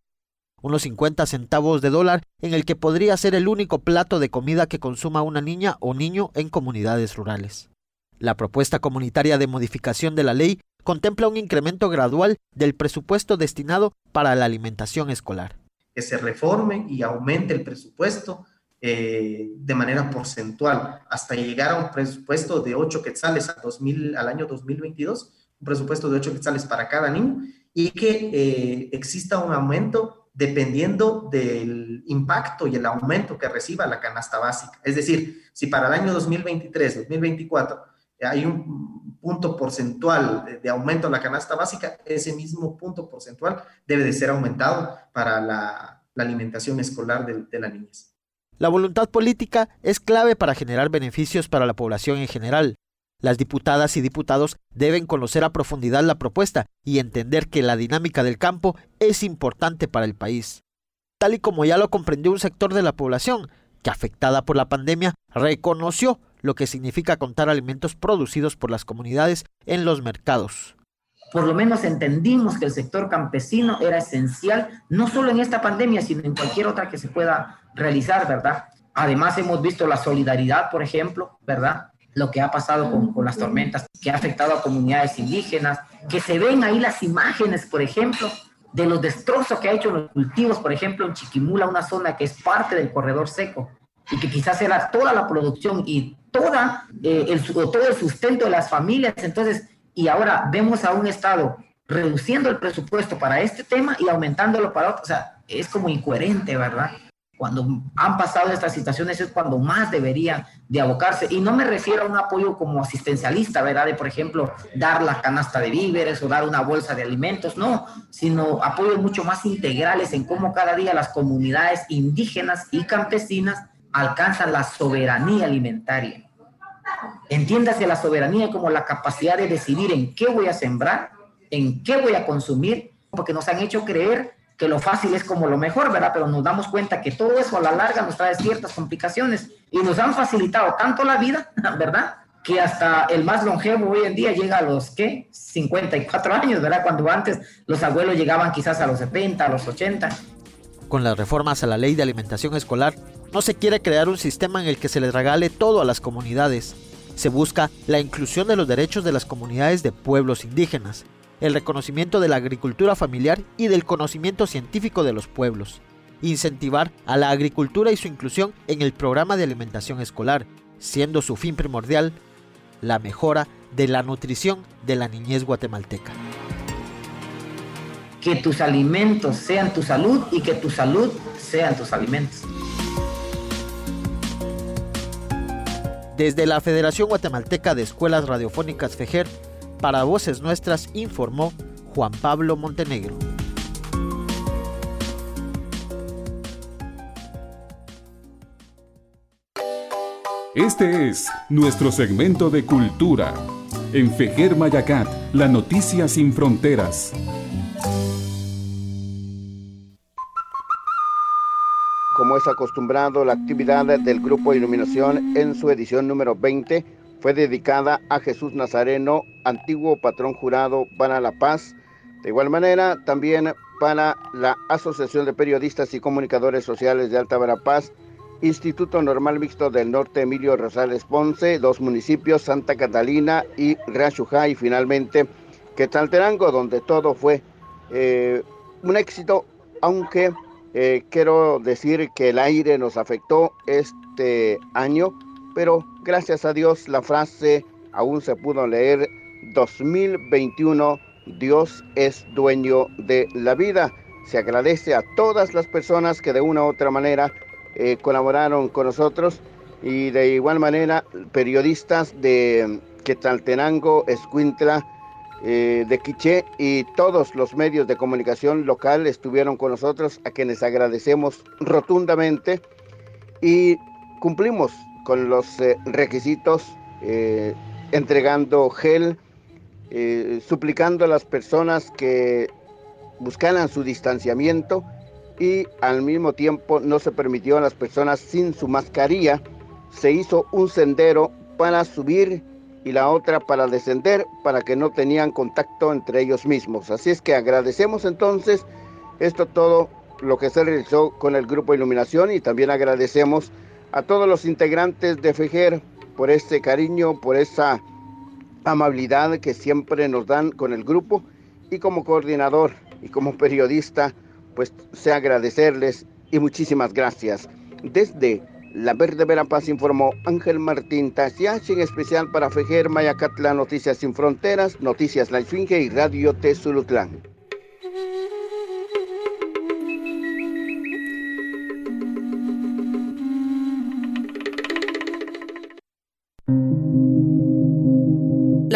Unos 50 centavos de dólar en el que podría ser el único plato de comida que consuma una niña o niño en comunidades rurales. La propuesta comunitaria de modificación de la ley contempla un incremento gradual del presupuesto destinado para la alimentación escolar. Que se reforme y aumente el presupuesto eh, de manera porcentual hasta llegar a un presupuesto de 8 quetzales al, 2000, al año 2022, un presupuesto de 8 quetzales para cada niño y que eh, exista un aumento dependiendo del impacto y el aumento que reciba la canasta básica. Es decir, si para el año 2023, 2024 hay un punto porcentual de, aumento en la canasta básica, ese mismo punto porcentual debe de ser aumentado para la, alimentación escolar de, de la niñez. La voluntad política es clave para generar beneficios para la población en general. Las diputadas y diputados deben conocer a profundidad la propuesta y entender que la dinámica del campo es importante para el país. Tal y como ya lo comprendió un sector de la población, que afectada por la pandemia reconoció lo que significa contar alimentos producidos por las comunidades en los mercados. Por lo menos entendimos que el sector campesino era esencial, no solo en esta pandemia, sino en cualquier otra que se pueda realizar, ¿verdad? Además hemos visto la solidaridad, por ejemplo, ¿verdad? Lo que ha pasado con, las tormentas, que ha afectado a comunidades indígenas, que se ven ahí las imágenes, por ejemplo, de los destrozos que ha hecho los cultivos, por ejemplo, en Chiquimula, una zona que es parte del corredor seco y que quizás era toda la producción y toda, eh, el, todo el sustento de las familias. Entonces, y ahora vemos a un Estado reduciendo el presupuesto para este tema y aumentándolo para otro. O sea, es como incoherente, ¿verdad? cuando han pasado estas situaciones es cuando más deberían de abocarse. Y no me refiero a un apoyo como asistencialista, ¿verdad? De, por ejemplo, dar la canasta de víveres o dar una bolsa de alimentos, no, sino apoyos mucho más integrales en cómo cada día las comunidades indígenas y campesinas alcanzan la soberanía alimentaria. Entiéndase la soberanía como la capacidad de decidir en qué voy a sembrar, en qué voy a consumir, porque nos han hecho creer que lo fácil es como lo mejor, ¿verdad? Pero nos damos cuenta que todo eso a la larga nos trae ciertas complicaciones y nos han facilitado tanto la vida, ¿verdad? Que hasta el más longevo hoy en día llega a los, ¿qué? 54 años, ¿verdad? Cuando antes los abuelos llegaban quizás a los 70, a los 80. Con las reformas a la ley de alimentación escolar, no se quiere crear un sistema en el que se les regale todo a las comunidades. Se busca la inclusión de los derechos de las comunidades de pueblos indígenas, el reconocimiento de la agricultura familiar y del conocimiento científico de los pueblos, incentivar a la agricultura y su inclusión en el programa de alimentación escolar, siendo su fin primordial la mejora de la nutrición de la niñez guatemalteca. que tus alimentos sean tu salud y que tu salud sean tus alimentos. Desde la Federación Guatemalteca de Escuelas Radiofónicas FEJER, para Voces Nuestras informó Juan Pablo Montenegro. Este es nuestro segmento de cultura. En Fejer Mayacat, la noticia sin fronteras. Acostumbrado, la actividad del Grupo Iluminación en su edición número 20 fue dedicada a Jesús Nazareno, antiguo patrón jurado para la paz. De igual manera, también para la Asociación de Periodistas y Comunicadores Sociales de Alta Verapaz, Instituto Normal Mixto del Norte Emilio Rosales Ponce, dos municipios, Santa Catalina y Rashujá, y finalmente Quetzaltenango, donde todo fue eh, un éxito, aunque eh, quiero decir que el aire nos afectó este año, pero gracias a Dios la frase aún se pudo leer 2021, Dios es dueño de la vida. Se agradece a todas las personas que de una u otra manera eh, colaboraron con nosotros y de igual manera periodistas de Quetzaltenango, Escuintla, eh, de Quiché y todos los medios de comunicación local estuvieron con nosotros, a quienes agradecemos rotundamente y cumplimos con los eh, requisitos, entregando gel, suplicando a las personas que buscaran su distanciamiento y al mismo tiempo no se permitió a las personas sin su mascarilla. Se hizo un sendero para subir y la otra para descender para que no tenían contacto entre ellos mismos. Así es que agradecemos entonces esto todo lo que se realizó con el grupo Iluminación y también agradecemos a todos los integrantes de FEJER por este cariño, por esa amabilidad que siempre nos dan con el grupo y como coordinador y como periodista pues sé agradecerles y muchísimas gracias. Desde La Verde Verapaz informó Ángel Martín Tasiach, en especial para Fejer Mayacatla Noticias Sin Fronteras, Noticias La Esfinge y Radio Tesulutlán.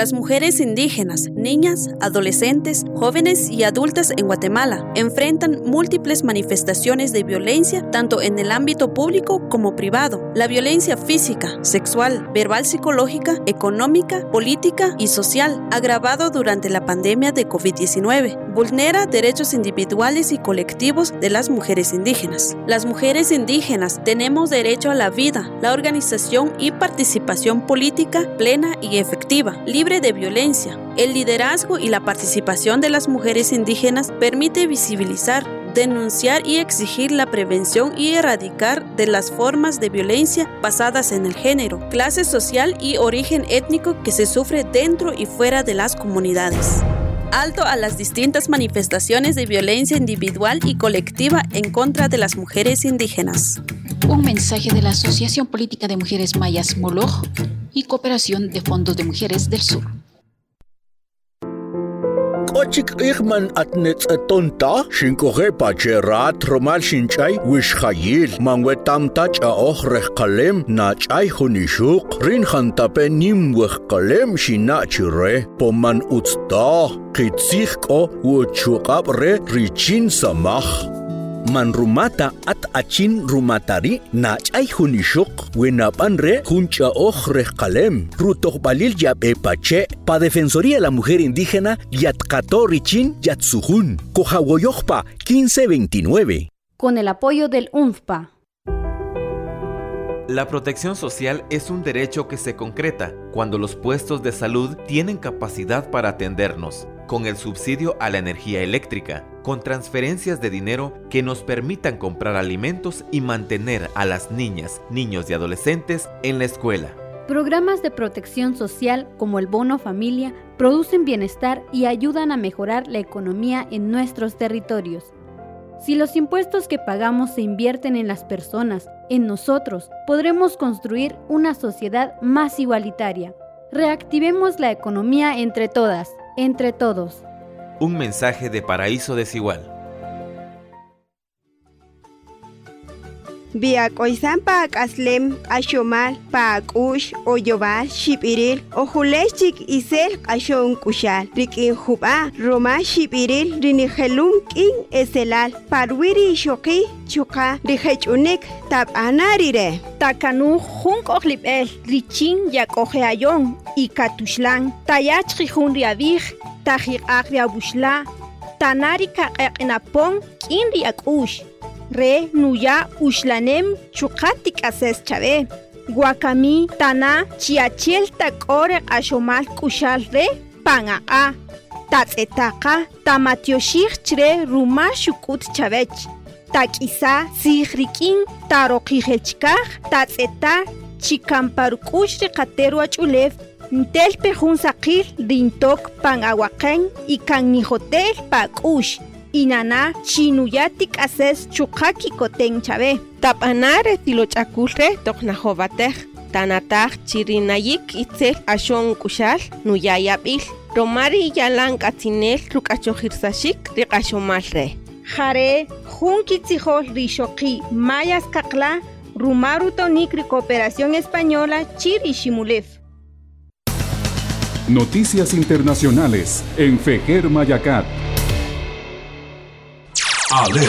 Las mujeres indígenas, niñas, adolescentes, jóvenes y adultas en Guatemala enfrentan múltiples manifestaciones de violencia tanto en el ámbito público como privado. La violencia física, sexual, verbal, psicológica, económica, política y social, agravado durante la pandemia de COVID-19, vulnera derechos individuales y colectivos de las mujeres indígenas. Las mujeres indígenas tenemos derecho a la vida, la organización y participación política plena y efectiva, libre de violencia. El liderazgo y la participación de las mujeres indígenas permite visibilizar, denunciar y exigir la prevención y erradicar de las formas de violencia basadas en el género, clase social y origen étnico que se sufre dentro y fuera de las comunidades. Alto a las distintas manifestaciones de violencia individual y colectiva en contra de las mujeres indígenas. Un mensaje de la Asociación Política de Mujeres Mayas Moloch y Cooperación de Fondos de Mujeres del Sur. Ochik Ichman atnets a tonta, shinkohe pachera, tromal shinchai, wishhayil, mangwetam tach a ochrech kalem, nach ai hunishuk, rin hantape nimwech kalem shinachire, poman utsta, kitzich o uchuqab re richin. Manrumata at achin rumatari nach'ay junixuq winapan re junch'a'oj rejqalem rutojbalil yabepache pa Defensoría de la Mujer Indígena yatqato richin yatsujun. Kojawoyojpa 1529 con el apoyo del UNFPA. La protección social es un derecho que se concreta cuando los puestos de salud tienen capacidad para atendernos, con el subsidio a la energía eléctrica, con transferencias de dinero que nos permitan comprar alimentos y mantener a las niñas, niños y adolescentes en la escuela. Programas de protección social como el Bono Familia producen bienestar y ayudan a mejorar la economía en nuestros territorios. Si los impuestos que pagamos se invierten en las personas, en nosotros, podremos construir una sociedad más igualitaria. Reactivemos la economía entre todas, entre todos. Un mensaje de paraíso desigual. Biak'oysan pa'ak'aslem q'axomal pa'ak'ux oyobal xib'iril ojulexchik isel q'axon k'uxal rik'in jub'a roma xib'iril rinijelum k'in eselal parwiri ixoqi chuqa rijech'unik tab'ana rire takanu jun k'ojlib'el richin yak'oje ayon y katuxlan tayach jun riabij tajiq'aq riabuxla. Tanari kaq'eq'inapon k'in riak'ux re nuya uxlanem chuqati k'ases chabe. Guakami tana chiachel tak'ore q'axomal k'uxal re pan'aqa tatz'etaqa tamatyoxij chre ruma xuk'ut chabech. Tak'isa sij rik'in taroqijel chikaj tatz'eta chikamparuk'ux ri qateru ach'ulew ntel pe jun rintok pan'awaqen y kan inana chinuyati k'ases chuqaki koten chabe tap'anare tiloch'akulre toknajobatej tanataj chirinayik itzel axon k'uxal nuyayab'il romari yalan k'atzinel ruk'achojirsaxik riq'axomal re jare jun kitzijol rixoqi mayas kaqla rumaru tonik cooperación española chiri ximulef. Noticias internacionales en Fejer Mayacat. 啊，六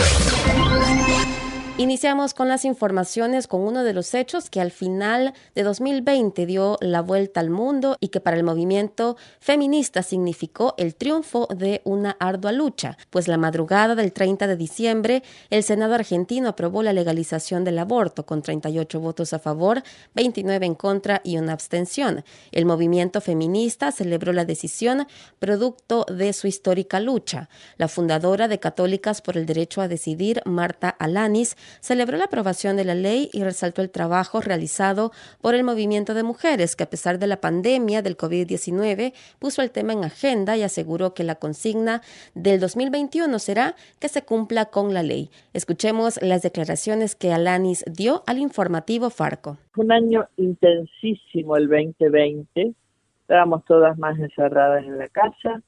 Iniciamos con las informaciones con uno de los hechos que al final de 2020 dio la vuelta al mundo y que para el movimiento feminista significó el triunfo de una ardua lucha, pues la madrugada del 30 de diciembre el Senado argentino aprobó la legalización del aborto con 38 votos a favor, 29 en contra y una abstención. El movimiento feminista celebró la decisión producto de su histórica lucha. La fundadora de Católicas por el Derecho a Decidir, Marta Alanis, celebró la aprobación de la ley y resaltó el trabajo realizado por el movimiento de mujeres que a pesar de la pandemia del COVID-19 puso el tema en agenda y aseguró que la consigna del 2021 será que se cumpla con la ley. Escuchemos las declaraciones que Alanis dio al informativo Farco. Un año intensísimo el 2020, estábamos todas más encerradas en la casa,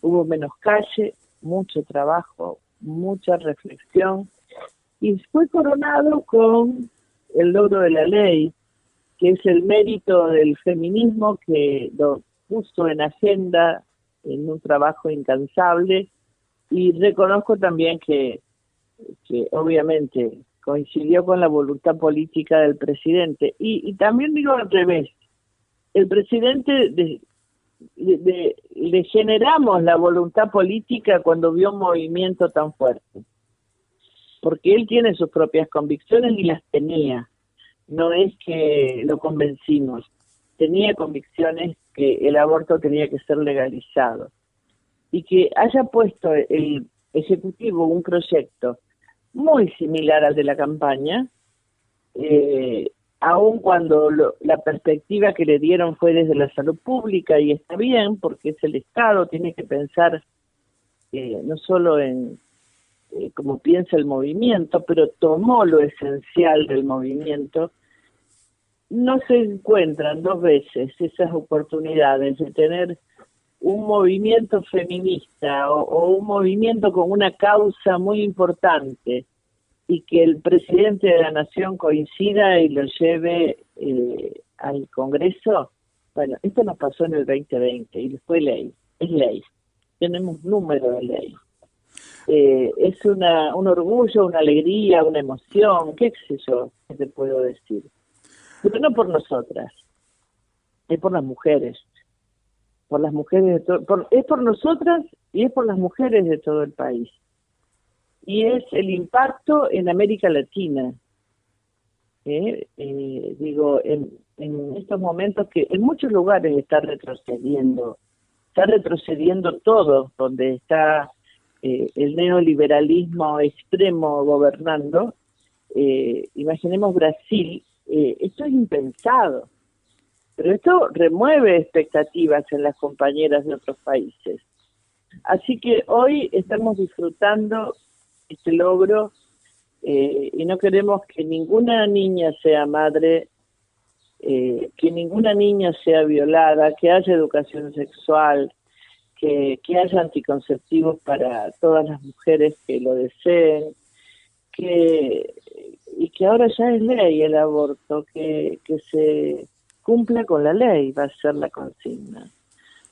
hubo menos calle, mucho trabajo, mucha reflexión y fue coronado con el logro de la ley, que es el mérito del feminismo que lo puso en agenda en un trabajo incansable. Y reconozco también que, que obviamente coincidió con la voluntad política del presidente. Y, también digo al revés, el presidente de, le generamos la voluntad política cuando vio un movimiento tan fuerte porque él tiene sus propias convicciones y las tenía. No es que lo convencimos, tenía convicciones que el aborto tenía que ser legalizado. Y que haya puesto el Ejecutivo un proyecto muy similar al de la campaña, eh, aun cuando la perspectiva que le dieron fue desde la salud pública, y está bien, porque es el Estado, tiene que pensar eh, no solo en eh, como piensa el movimiento, pero tomó lo esencial del movimiento, no se encuentran dos veces esas oportunidades de tener un movimiento feminista o, un movimiento con una causa muy importante y que el presidente de la nación coincida y lo lleve eh, al Congreso. Bueno, esto nos pasó en el 2020 y fue ley, es ley. Tenemos número de ley eh, es una, un orgullo, una alegría, una emoción, qué sé yo, qué te puedo decir. Pero no por nosotras, es por las mujeres, por las mujeres de todo, es por nosotras y es por las mujeres de todo el país. Y es el impacto en América Latina. ¿eh? Eh, digo, en, en estos momentos que en muchos lugares está retrocediendo, está retrocediendo todo, donde está eh, el neoliberalismo extremo gobernando, eh, imaginemos Brasil, eh, esto es impensado, pero esto remueve expectativas en las compañeras de otros países. Así que hoy estamos disfrutando este logro y no queremos que ninguna niña sea madre, que ninguna niña sea violada, que haya educación sexual, que, que haya anticonceptivos para todas las mujeres que lo deseen, que y que ahora ya es ley el aborto, que, que se cumpla con la ley, va a ser la consigna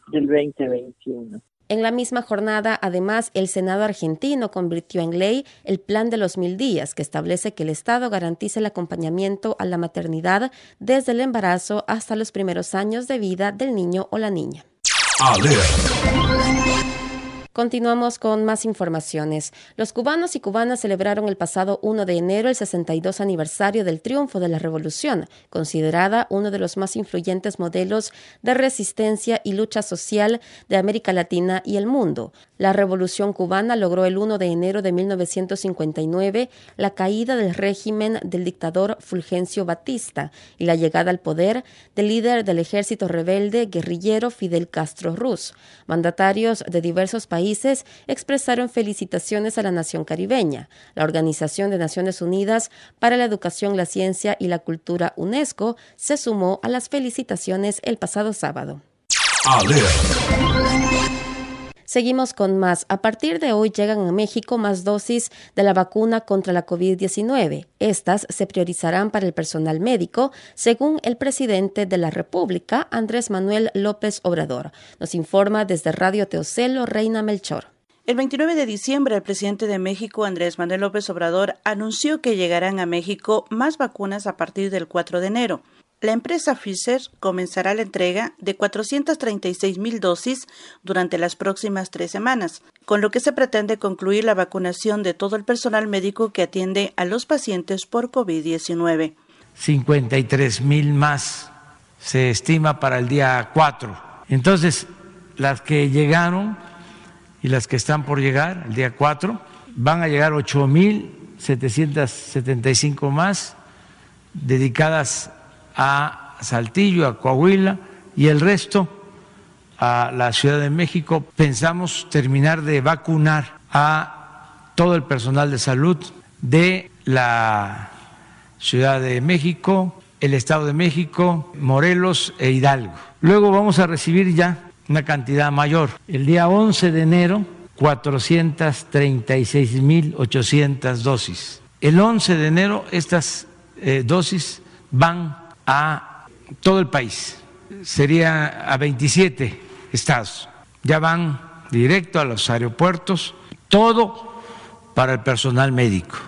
del 2021. En la misma jornada, además, el Senado argentino convirtió en ley el Plan de los Mil Días, que establece que el Estado garantice el acompañamiento a la maternidad desde el embarazo hasta los primeros años de vida del niño o la niña. Alerta. Continuamos con más informaciones. Los cubanos y cubanas celebraron el pasado 1 de enero el 62 aniversario del triunfo de la revolución, considerada uno de los más influyentes modelos de resistencia y lucha social de América Latina y el mundo. La revolución cubana logró el 1 de enero de 1959 la caída del régimen del dictador Fulgencio Batista y la llegada al poder del líder del ejército rebelde guerrillero Fidel Castro Ruz. Mandatarios de diversos países expresaron felicitaciones a la nación caribeña. La Organización de Naciones Unidas para la Educación, la Ciencia y la Cultura UNESCO se sumó a las felicitaciones el pasado sábado. Seguimos con más. A partir de hoy llegan a México más dosis de la vacuna contra la COVID-19. Estas se priorizarán para el personal médico, según el presidente de la República, Andrés Manuel López Obrador. Nos informa desde Radio Teocelo, Reina Melchor. El 29 de diciembre, el presidente de México, Andrés Manuel López Obrador, anunció que llegarán a México más vacunas a partir del 4 de enero. La empresa Pfizer comenzará la entrega de 436 mil dosis durante las próximas tres semanas, con lo que se pretende concluir la vacunación de todo el personal médico que atiende a los pacientes por COVID-19. 53 mil más se estima para el día 4. Entonces, las que llegaron y las que están por llegar el día 4 van a llegar 8 mil 775 más dedicadas a Saltillo, a Coahuila y el resto a la Ciudad de México. Pensamos terminar de vacunar a todo el personal de salud de la Ciudad de México, el Estado de México, Morelos e Hidalgo. Luego vamos a recibir ya una cantidad mayor. El día 11 de enero, 436.800 dosis. El 11 de enero estas eh, dosis van a todo el país, sería a 27 estados. Ya van directo a los aeropuertos, todo para el personal médico.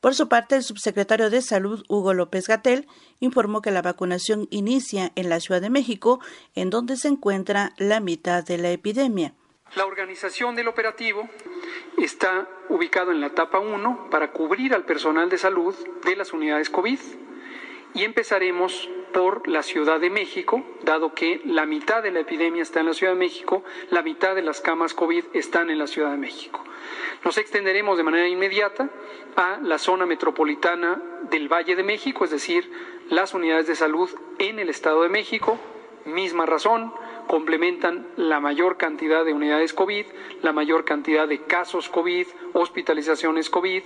Por su parte, el subsecretario de Salud, Hugo López Gatel, informó que la vacunación inicia en la Ciudad de México, en donde se encuentra la mitad de la epidemia. La organización del operativo está ubicado en la etapa 1 para cubrir al personal de salud de las unidades COVID y empezaremos por la Ciudad de México, dado que la mitad de la epidemia está en la Ciudad de México, la mitad de las camas COVID están en la Ciudad de México. Nos extenderemos de manera inmediata a la zona metropolitana del Valle de México, es decir, las unidades de salud en el Estado de México, misma razón, complementan la mayor cantidad de unidades COVID, la mayor cantidad de casos COVID, hospitalizaciones COVID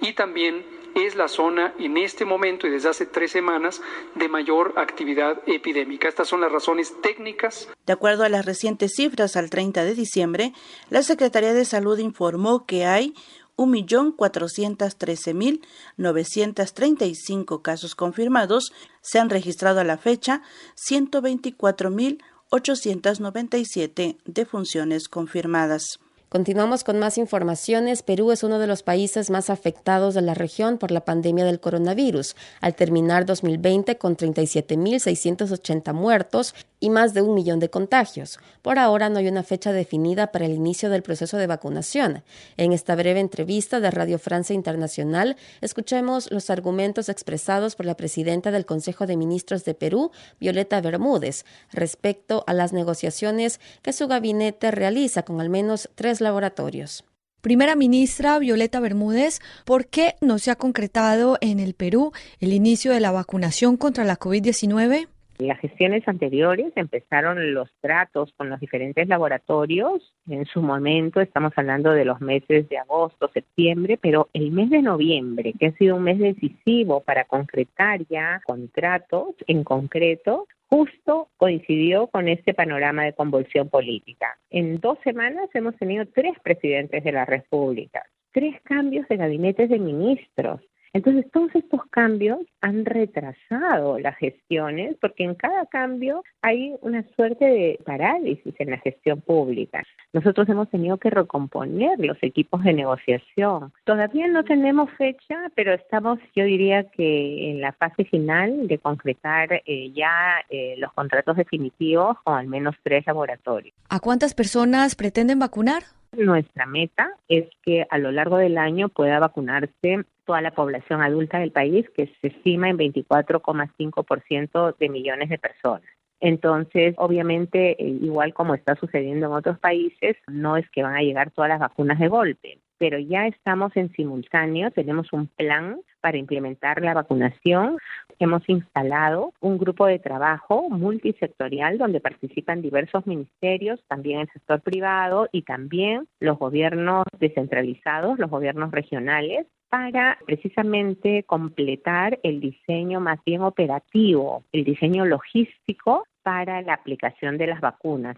y también es la zona en este momento y desde hace tres semanas de mayor actividad epidémica. Estas son las razones técnicas. De acuerdo a las recientes cifras al 30 de diciembre, la Secretaría de Salud informó que hay 1.413.935 casos confirmados, se han registrado a la fecha 124.897 defunciones confirmadas. Continuamos con más informaciones. Perú es uno de los países más afectados de la región por la pandemia del coronavirus, al terminar 2020 con 37.680 muertos y más de un millón de contagios. Por ahora no hay una fecha definida para el inicio del proceso de vacunación. En esta breve entrevista de Radio Francia Internacional, escuchemos los argumentos expresados por la presidenta del Consejo de Ministros de Perú, Violeta Bermúdez, respecto a las negociaciones que su gabinete realiza con al menos tres laboratorios. Primera ministra Violeta Bermúdez, ¿por qué no se ha concretado en el Perú el inicio de la vacunación contra la COVID-19? En las gestiones anteriores empezaron los tratos con los diferentes laboratorios. En su momento estamos hablando de los meses de agosto, septiembre, pero el mes de noviembre, que ha sido un mes decisivo para concretar ya contratos en concreto, justo coincidió con este panorama de convulsión política. En dos semanas hemos tenido tres presidentes de la República, tres cambios de gabinetes de ministros, entonces, todos estos cambios han retrasado las gestiones porque en cada cambio hay una suerte de parálisis en la gestión pública. Nosotros hemos tenido que recomponer los equipos de negociación. Todavía no tenemos fecha, pero estamos, yo diría que en la fase final de concretar eh, ya eh, los contratos definitivos con al menos tres laboratorios. ¿A cuántas personas pretenden vacunar? Nuestra meta es que a lo largo del año pueda vacunarse toda la población adulta del país, que se estima en 24,5% de millones de personas. Entonces, obviamente, eh, igual como está sucediendo en otros países, no es que van a llegar todas las vacunas de golpe, pero ya estamos en simultáneo, tenemos un plan para implementar la vacunación. Hemos instalado un grupo de trabajo multisectorial donde participan diversos ministerios, también el sector privado y también los gobiernos descentralizados, los gobiernos regionales, para precisamente completar el diseño más bien operativo, el diseño logístico para la aplicación de las vacunas.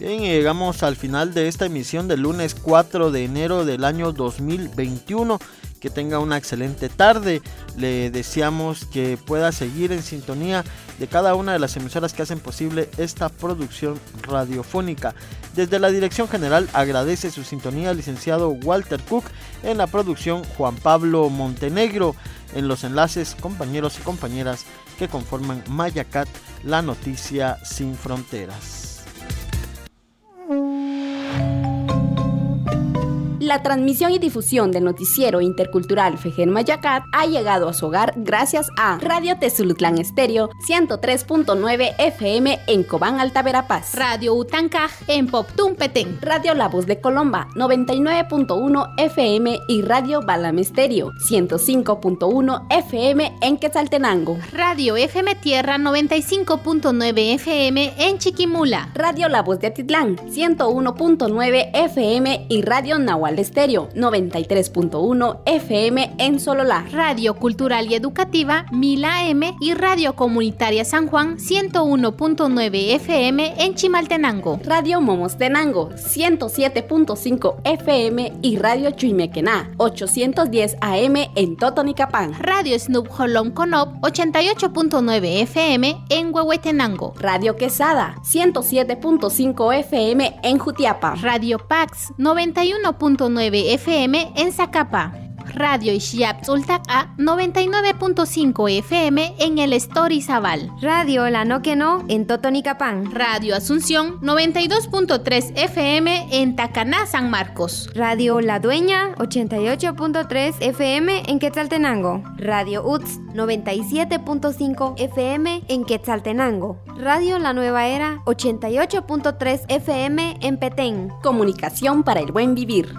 Bien, llegamos al final de esta emisión del lunes 4 de enero del año 2021. Que tenga una excelente tarde. Le deseamos que pueda seguir en sintonía de cada una de las emisoras que hacen posible esta producción radiofónica. Desde la Dirección General agradece su sintonía al licenciado Walter Cook, en la producción Juan Pablo Montenegro, en los enlaces compañeros y compañeras que conforman Mayacat, la noticia sin fronteras. La transmisión y difusión del noticiero intercultural Fejer Mayacat ha llegado a su hogar gracias a Radio Tezulutlán Estéreo 103.9 FM en Cobán, Alta Verapaz. Radio Utancaj en Poptún Petén. Radio La Voz de Colomba 99.1 FM y Radio Balam Estéreo 105.1 FM en Quetzaltenango. Radio FM Tierra 95.9 FM en Chiquimula. Radio La Voz de Atitlán 101.9 FM y Radio Nahual Estéreo 93.1 FM en Sololá. Radio Cultural y Educativa 1000 AM y Radio Comunitaria San Juan 101.9 FM en Chimaltenango. Radio Momostenango 107.5 FM y Radio Chuimequená 810 AM en Totonicapán. Radio Snoop Holom Conop 88.9 FM en Huehuetenango. Radio Quesada 107.5 FM en Jutiapa. Radio Pax 91.9 FM en Zacapa. Radio Ishiap A 99.5 FM en el Story Zabal. Radio La No Que No en Totonicapán. Radio Asunción 92.3 FM en Tacaná, San Marcos. Radio La Dueña 88.3 FM en Quetzaltenango. Radio UTS 97.5 FM en Quetzaltenango. Radio La Nueva Era 88.3 FM en Petén. Comunicación para el buen vivir.